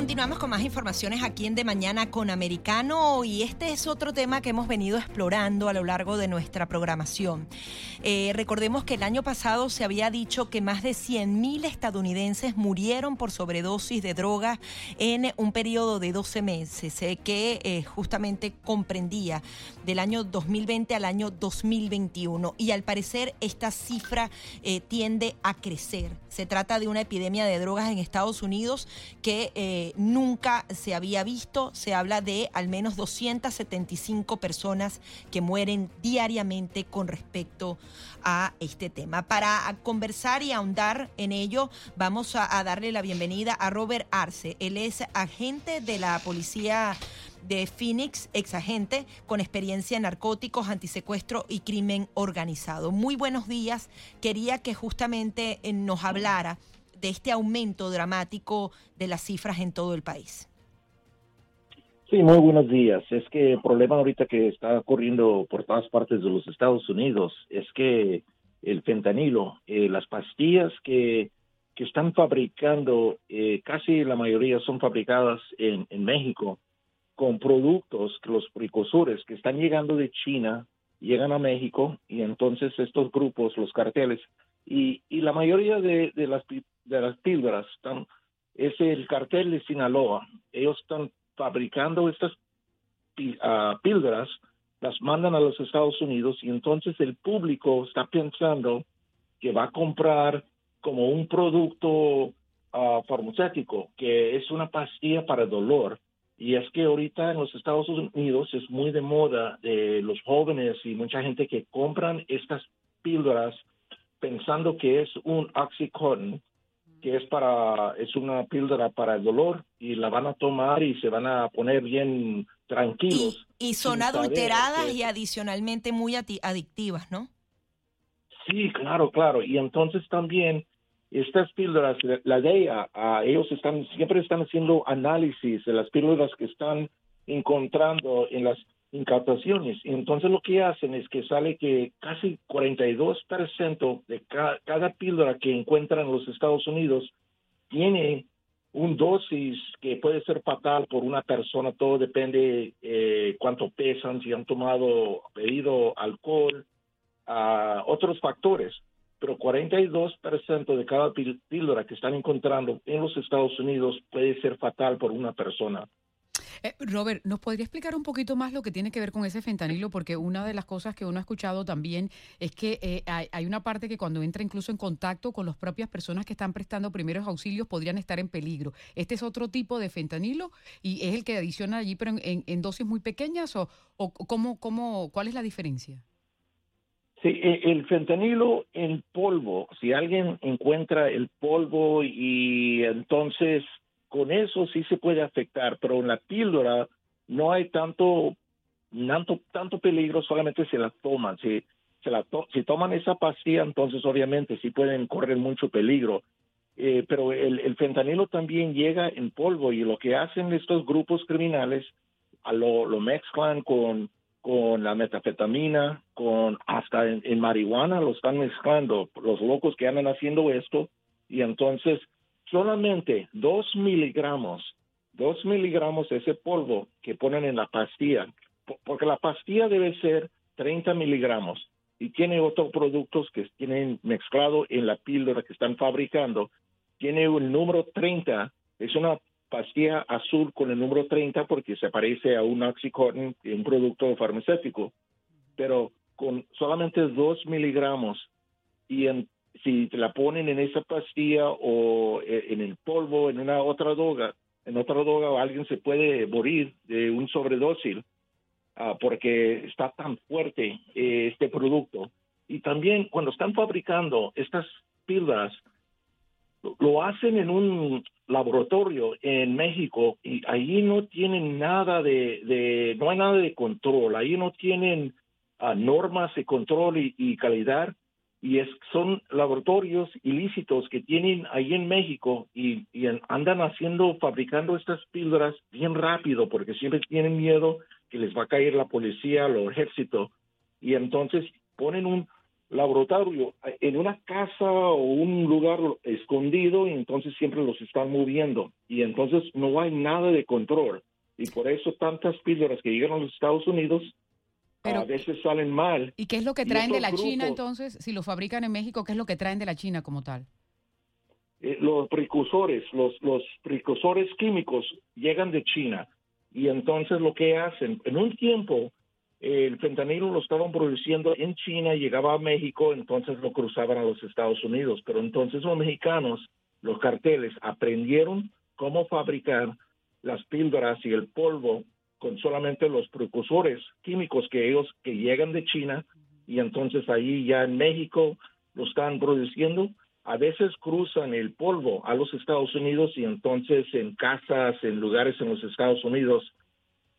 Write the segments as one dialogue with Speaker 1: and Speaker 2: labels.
Speaker 1: Continuamos con más informaciones aquí en De Mañana con Americano y este es otro tema que hemos venido explorando a lo largo de nuestra programación. Eh, recordemos que el año pasado se había dicho que más de 100.000 estadounidenses murieron por sobredosis de drogas en un periodo de 12 meses, eh, que eh, justamente comprendía del año 2020 al año 2021 y al parecer esta cifra tiende a crecer. Se trata de una epidemia de drogas en Estados Unidos que nunca se había visto. Se habla de al menos 275 personas que mueren diariamente con respecto a este tema. Para conversar y ahondar en ello, vamos a, darle la bienvenida a Robert Arce. Él es agente de la policía de Phoenix, exagente con experiencia en narcóticos, antisecuestro y crimen organizado. Muy buenos días. Quería que justamente eh, nos hablara de este aumento dramático de las cifras en todo el país?
Speaker 2: Sí, muy buenos días. Es que el problema ahorita que está ocurriendo por todas partes de los Estados Unidos es que el fentanilo, eh, las pastillas que, que están fabricando, eh, casi la mayoría son fabricadas en, en México con productos, los precursores que están llegando de China, llegan a México y entonces estos grupos, los carteles, y, y la mayoría de, de, las, de las píldoras están, es el cartel de Sinaloa. Ellos están fabricando estas uh, píldoras, las mandan a los Estados Unidos y entonces el público está pensando que va a comprar como un producto uh, farmacéutico, que es una pastilla para dolor. Y es que ahorita en los Estados Unidos es muy de moda de los jóvenes y mucha gente que compran estas píldoras pensando que es un oxycontin, que es para es una píldora para el dolor y la van a tomar y se van a poner bien tranquilos.
Speaker 1: Y, son adulteradas y adicionalmente muy adictivas, ¿no?
Speaker 2: Sí, claro, claro. Y entonces también estas píldoras, la ella, ellos están siempre están haciendo análisis de las píldoras que están encontrando en las incautaciones. Entonces lo que hacen es que sale que casi 42% de cada píldora que encuentran en los Estados Unidos tiene un dosis que puede ser fatal por una persona, todo depende eh, cuánto pesan, si han tomado, bebido alcohol, a otros factores. Pero 42% de cada píldora que están encontrando en los Estados Unidos puede ser fatal por una persona.
Speaker 3: Eh, Robert, ¿nos podría explicar un poquito más lo que tiene que ver con ese fentanilo? Porque una de las cosas que uno ha escuchado también es que eh, hay, una parte que cuando entra incluso en contacto con las propias personas que están prestando primeros auxilios podrían estar en peligro. ¿Este es otro tipo de fentanilo y es el que adiciona allí, pero en, dosis muy pequeñas o, o cómo, cómo, cuál es la diferencia?
Speaker 2: Sí, e, el fentanilo en polvo, si alguien encuentra el polvo y entonces con eso sí se puede afectar, pero en la píldora no hay tanto, tanto, tanto peligro, solamente se la toman. Si, se la si toman esa pastilla, entonces obviamente sí pueden correr mucho peligro. Eh, pero el, el, fentanilo también llega en polvo y lo que hacen estos grupos criminales a lo, lo mezclan con, con la metafetamina, con hasta en marihuana lo están mezclando, los locos que andan haciendo esto, y entonces solamente dos miligramos, dos miligramos de ese polvo que ponen en la pastilla, porque la pastilla debe ser 30 miligramos y tiene otros productos que tienen mezclado en la píldora que están fabricando. Tiene un número 30, es una pastilla azul con el número 30 porque se parece a un oxycontin, un producto farmacéutico, pero con solamente dos miligramos y en si te la ponen en esa pastilla o eh, en el polvo, en una otra droga, en otra droga alguien se puede morir de un sobredosis ah, porque está tan fuerte eh, este producto. Y también cuando están fabricando estas píldoras, lo hacen en un laboratorio en México y ahí no tienen nada de, no hay nada de control, ahí no tienen ah, normas de control y calidad y es, son laboratorios ilícitos que tienen ahí en México y, andan haciendo, fabricando estas píldoras bien rápido porque siempre tienen miedo que les va a caer la policía, el ejército y entonces ponen un laboratorio en una casa o un lugar escondido y entonces siempre los están moviendo. Y entonces no hay nada de control. Y por eso tantas píldoras que llegan a los Estados Unidos a veces salen mal.
Speaker 3: ¿Y qué es lo que traen de la China entonces? Si lo fabrican en México, ¿qué es lo que traen de la China como tal?
Speaker 2: Eh, los precursores, los, los precursores químicos llegan de China y entonces lo que hacen, en un tiempo el fentanilo lo estaban produciendo en China, llegaba a México, entonces lo cruzaban a los Estados Unidos, pero entonces los mexicanos, los carteles, aprendieron cómo fabricar las píldoras y el polvo con solamente los precursores químicos que ellos que llegan de China y entonces ahí ya en México lo están produciendo. A veces cruzan el polvo a los Estados Unidos y entonces en casas, en lugares en los Estados Unidos,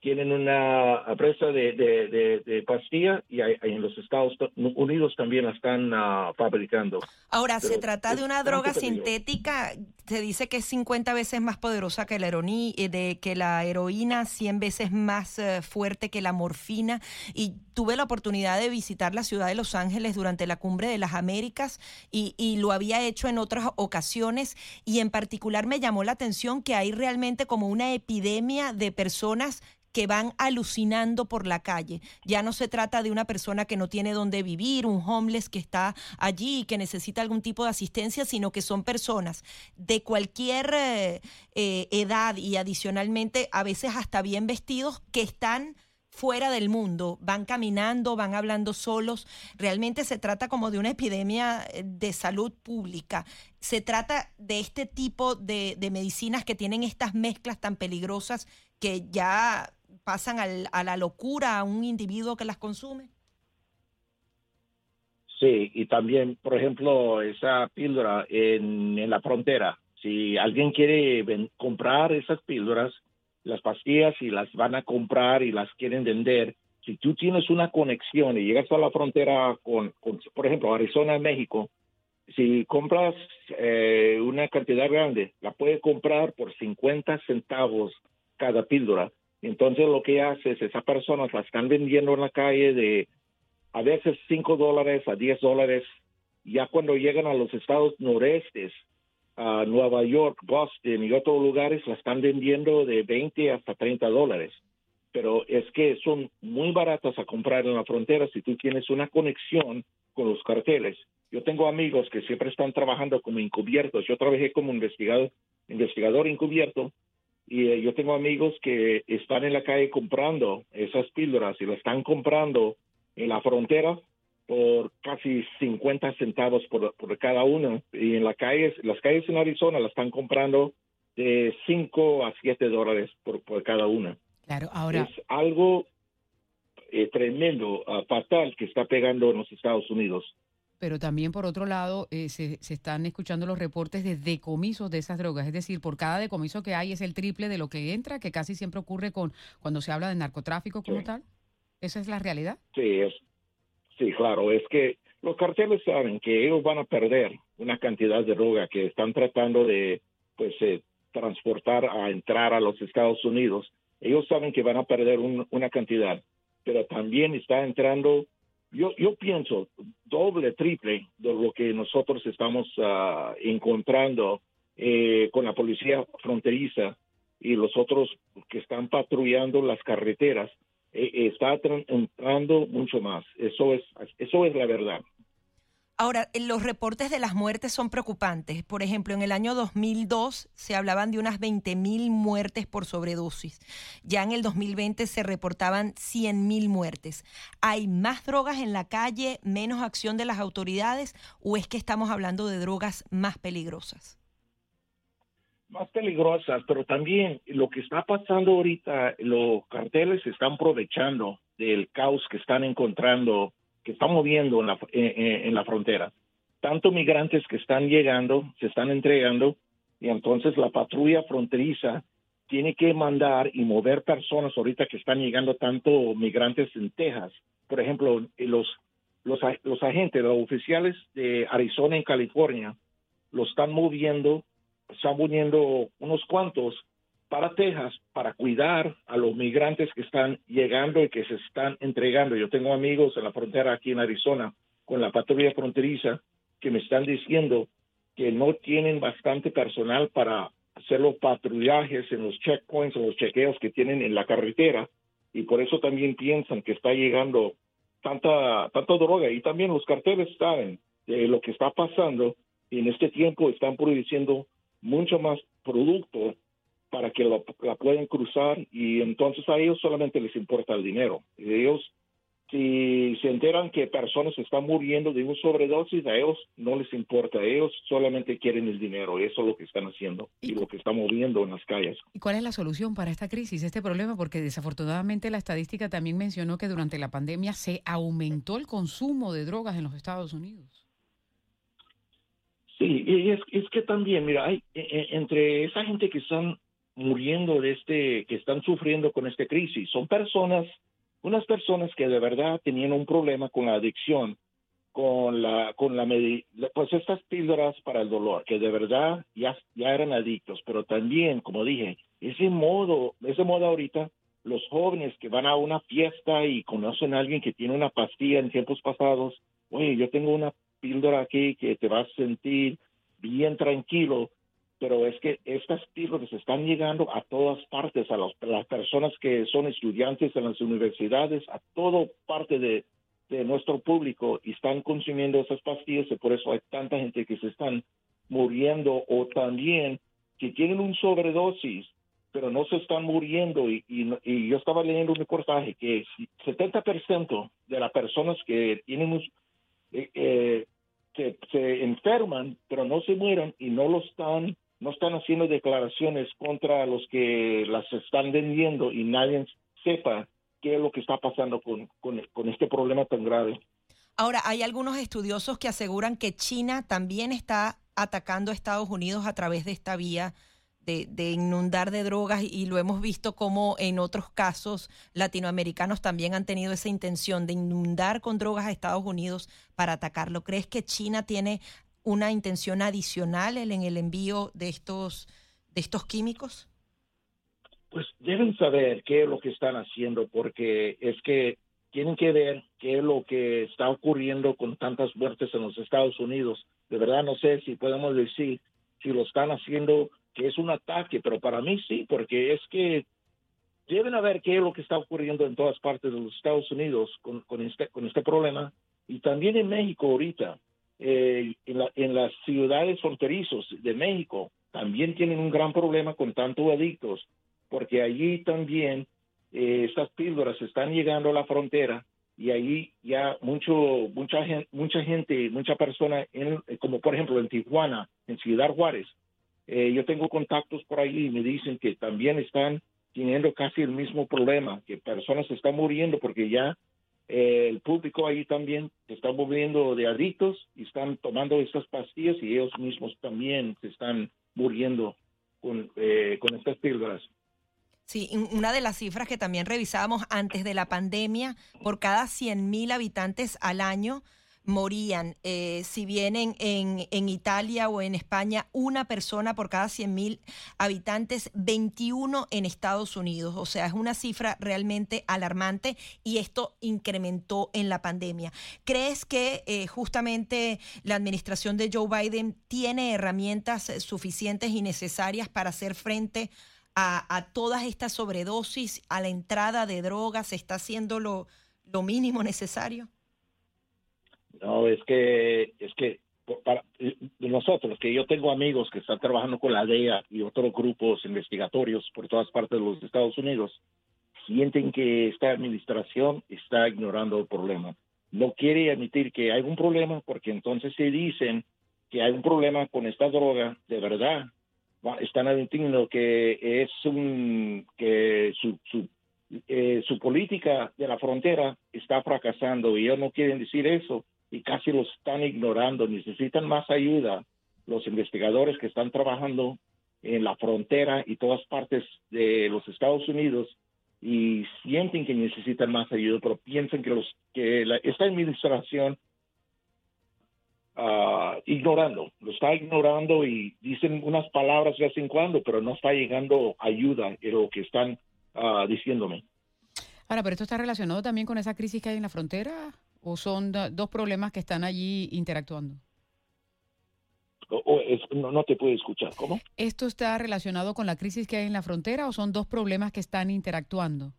Speaker 2: tienen una presa de, de, de, pastilla y en los Estados Unidos también la están ah, fabricando.
Speaker 1: Ahora, se trata de una droga sintética, se dice que es 50 veces más poderosa que la, heroína, eh, de, que la heroína, 100 veces más eh, fuerte que la morfina. Y tuve la oportunidad de visitar la ciudad de Los Ángeles durante la Cumbre de las Américas y, y lo había hecho en otras ocasiones y en particular me llamó la atención que hay realmente como una epidemia de personas que van alucinando por la calle. Ya no se trata de una persona que no tiene dónde vivir, un homeless que está allí y que necesita algún tipo de asistencia, sino que son personas cualquier eh, eh, edad y adicionalmente a veces hasta bien vestidos que están fuera del mundo, van caminando, van hablando solos. Realmente se trata como de una epidemia eh, de salud pública. Se trata de este tipo de, de medicinas que tienen estas mezclas tan peligrosas que ya pasan al, a la locura a un individuo que las consume?
Speaker 2: Sí, y también, por ejemplo, esa píldora en la frontera. Si alguien quiere comprar esas píldoras, las pastillas y las van a comprar y las quieren vender, si tú tienes una conexión y llegas a la frontera con, por ejemplo, Arizona, México, si compras eh, una cantidad grande, la puedes comprar por 50 centavos cada píldora. Entonces lo que hace es, esas personas la están vendiendo en la calle de a veces 5 dólares a 10 dólares. Ya cuando llegan a los estados norestes, a Nueva York, Boston y otros lugares, la están vendiendo de 20 hasta 30 dólares. Pero es que son muy baratas a comprar en la frontera si tú tienes una conexión con los carteles. Yo tengo amigos que siempre están trabajando como encubiertos. Yo trabajé como investigador, investigador encubierto y eh, yo tengo amigos que están en la calle comprando esas píldoras y lo están comprando en la frontera por casi 50 centavos por, cada uno. Y en la calle, las calles en Arizona la están comprando de 5 a 7 dólares por, cada una.
Speaker 3: Claro, ahora.
Speaker 2: Es algo eh, tremendo, uh, fatal que está pegando en los Estados Unidos
Speaker 3: pero también por otro lado eh, se, se, están escuchando los reportes de decomisos de esas drogas, es decir, por cada decomiso que hay es el triple de lo que entra, que casi siempre ocurre con cuando se habla de narcotráfico como tal. ¿Esa es la realidad?
Speaker 2: Sí, es, sí, claro, es que los carteles saben que ellos van a perder una cantidad de droga que están tratando de pues eh, transportar a entrar a los Estados Unidos. Ellos saben que van a perder una cantidad, pero también está entrando yo, yo pienso doble, triple de lo que nosotros estamos ah, encontrando eh, con la policía fronteriza y los otros que están patrullando las carreteras. Eh, está entrando mucho más. Eso es, eso es la verdad.
Speaker 1: Ahora, los reportes de las muertes son preocupantes. Por ejemplo, en el año 2002 se hablaban de unas 20.000 muertes por sobredosis. Ya en el 2020 se reportaban 100.000 muertes. ¿Hay más drogas en la calle, menos acción de las autoridades o es que estamos hablando de drogas más peligrosas?
Speaker 2: Más peligrosas, pero también lo que está pasando ahorita, los carteles se están aprovechando del caos que están encontrando que está moviendo en la, en la frontera. Tanto migrantes que están llegando, se están entregando, y entonces la patrulla fronteriza tiene que mandar y mover personas ahorita que están llegando tanto migrantes en Texas. Por ejemplo, los los, los agentes, los oficiales de Arizona y California, lo están moviendo, están moviendo unos cuantos para Texas para cuidar a los migrantes que están llegando y que se están entregando. Yo tengo amigos en la frontera aquí en Arizona con la patrulla fronteriza que me están diciendo que no tienen bastante personal para hacer los patrullajes en los checkpoints, en los chequeos que tienen en la carretera y por eso también piensan que está llegando tanta, tanta droga y también los carteles saben de lo que está pasando y en este tiempo están produciendo mucho más producto para que la puedan cruzar y entonces a ellos solamente les importa el dinero. Ellos, si se enteran que personas están muriendo de un sobredosis, a ellos no les importa, ellos solamente quieren el dinero, eso es lo que están haciendo y, lo que están moviendo en las calles.
Speaker 3: ¿Y cuál es la solución para esta crisis, este problema? Porque desafortunadamente la estadística también mencionó que durante la pandemia se aumentó el consumo de drogas en los Estados Unidos.
Speaker 2: Sí, es, es que también, mira, e, e, entre esa gente que están muriendo de este, que están sufriendo con esta crisis, son personas, unas personas que de verdad tenían un problema con la adicción, con la, con la, pues estas píldoras para el dolor, que de verdad ya, ya eran adictos, pero también, como dije, ese modo, ese modo ahorita, los jóvenes que van a una fiesta y conocen a alguien que tiene una pastilla en tiempos pasados, oye, yo tengo una píldora aquí que te va a sentir bien tranquilo, pero es que estas píldoras están llegando a todas partes, a, las personas que son estudiantes en las universidades, a toda parte de, nuestro público y están consumiendo esas pastillas y por eso hay tanta gente que se están muriendo o también que tienen un sobredosis pero no se están muriendo. Y, yo estaba leyendo un reportaje que 70% de las personas que tienen eh, eh, se, se, enferman, pero no se mueren y no lo están, no están haciendo declaraciones contra los que las están vendiendo y nadie sepa qué es lo que está pasando con, con, con este problema tan grave.
Speaker 1: Ahora, hay algunos estudiosos que aseguran que China también está atacando a Estados Unidos a través de esta vía de, inundar de drogas y lo hemos visto como en otros casos latinoamericanos también han tenido esa intención de inundar con drogas a Estados Unidos para atacarlo. ¿Crees que China tiene una intención adicional en el envío de estos, de estos químicos?
Speaker 2: Pues deben saber qué es lo que están haciendo porque es que tienen que ver qué es lo que está ocurriendo con tantas muertes en los Estados Unidos. De verdad no sé si podemos decir si lo están haciendo que es un ataque, pero para mí sí, porque es que deben ver qué es lo que está ocurriendo en todas partes de los Estados Unidos con, con, este, con este problema y también en México ahorita. Eh, en, las ciudades fronterizos de México también tienen un gran problema con tantos adictos, porque allí también eh, estas píldoras están llegando a la frontera y ahí ya mucho mucha gente mucha gente mucha persona como por ejemplo en Tijuana en Ciudad Juárez eh, yo tengo contactos por ahí y me dicen que también están teniendo casi el mismo problema, que personas están muriendo porque ya eh, el público ahí también se está moviendo de adictos y están tomando estas pastillas y ellos mismos también se están muriendo con, eh, con estas píldoras.
Speaker 1: Sí, una de las cifras que también revisábamos antes de la pandemia, por cada 100.000 habitantes al año, morían. Eh, si bien en, Italia o en España, una persona por cada 100.000 habitantes, 21 en Estados Unidos. O sea, es una cifra realmente alarmante y esto incrementó en la pandemia. ¿Crees que eh, justamente la administración de Joe Biden tiene herramientas eh, suficientes y necesarias para hacer frente a, a todas estas sobredosis, a la entrada de drogas? ¿Está haciendo lo, lo mínimo necesario?
Speaker 2: No, es que, es que para nosotros, que yo tengo amigos que están trabajando con la DEA y otros grupos investigatorios por todas partes de los Estados Unidos, sienten que esta administración está ignorando el problema. No quiere admitir que hay un problema porque entonces se dicen que hay un problema con esta droga, de verdad, están admitiendo que es un que su, su, eh, su política de la frontera está fracasando y ellos no quieren decir eso y casi los están ignorando. Necesitan más ayuda los investigadores que están trabajando en la frontera y todas partes de los Estados Unidos y sienten que necesitan más ayuda, pero piensan que, los, que esta administración uh, ignorando, lo está ignorando y dicen unas palabras de vez en cuando, pero no está llegando ayuda en lo que están uh, diciéndome.
Speaker 3: Ahora, pero esto está relacionado también con esa crisis que hay en la frontera o son dos problemas que están allí interactuando?
Speaker 2: O, no, no, te puedo escuchar, ¿cómo?
Speaker 3: ¿Esto está relacionado con la crisis que hay en la frontera o son dos problemas que están interactuando?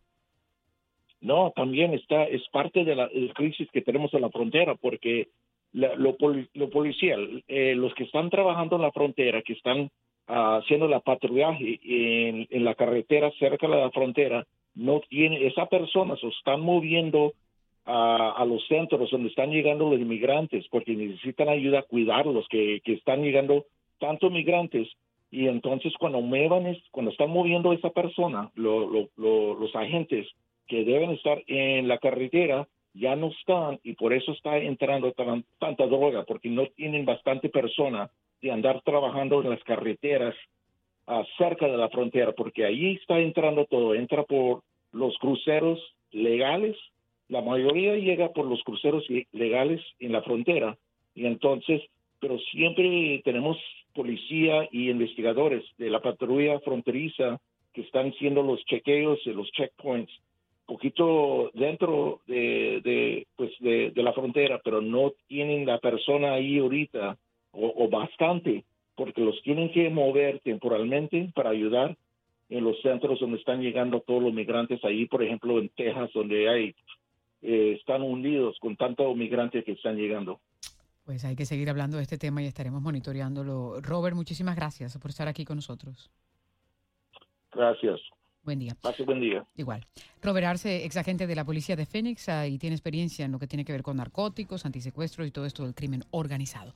Speaker 2: No, también está, es parte de la, crisis que tenemos en la frontera, porque lo, lo, policial, eh, los que están trabajando en la frontera, que están ah, haciendo la patrullaje en, en, la carretera cerca de la frontera, no tiene, esa persona se están moviendo a, los centros donde están llegando los inmigrantes porque necesitan ayuda a cuidarlos, que, que están llegando tantos migrantes y entonces cuando muevan, cuando están moviendo a esa persona, los agentes que deben estar en la carretera ya no están y por eso está entrando tanta droga porque no tienen bastante persona de andar trabajando en las carreteras uh, cerca de la frontera porque ahí está entrando todo, entra por los cruceros legales la mayoría llega por los cruceros legales en la frontera y entonces, pero siempre tenemos policía y investigadores de la patrulla fronteriza que están haciendo los chequeos de los checkpoints poquito dentro de, pues de, la frontera, pero no tienen la persona ahí ahorita o, bastante, porque los tienen que mover temporalmente para ayudar en los centros donde están llegando todos los migrantes, ahí por ejemplo en Texas, donde hay eh, están hundidos con tantos migrantes que están llegando.
Speaker 3: Pues hay que seguir hablando de este tema y estaremos monitoreándolo. Robert, muchísimas gracias por estar aquí con nosotros.
Speaker 2: Gracias.
Speaker 3: Buen día.
Speaker 2: Pase buen día.
Speaker 3: Igual. Robert Arce, ex agente de la policía de Phoenix, ah, y tiene experiencia en lo que tiene que ver con narcóticos, antisecuestros y todo esto del crimen organizado.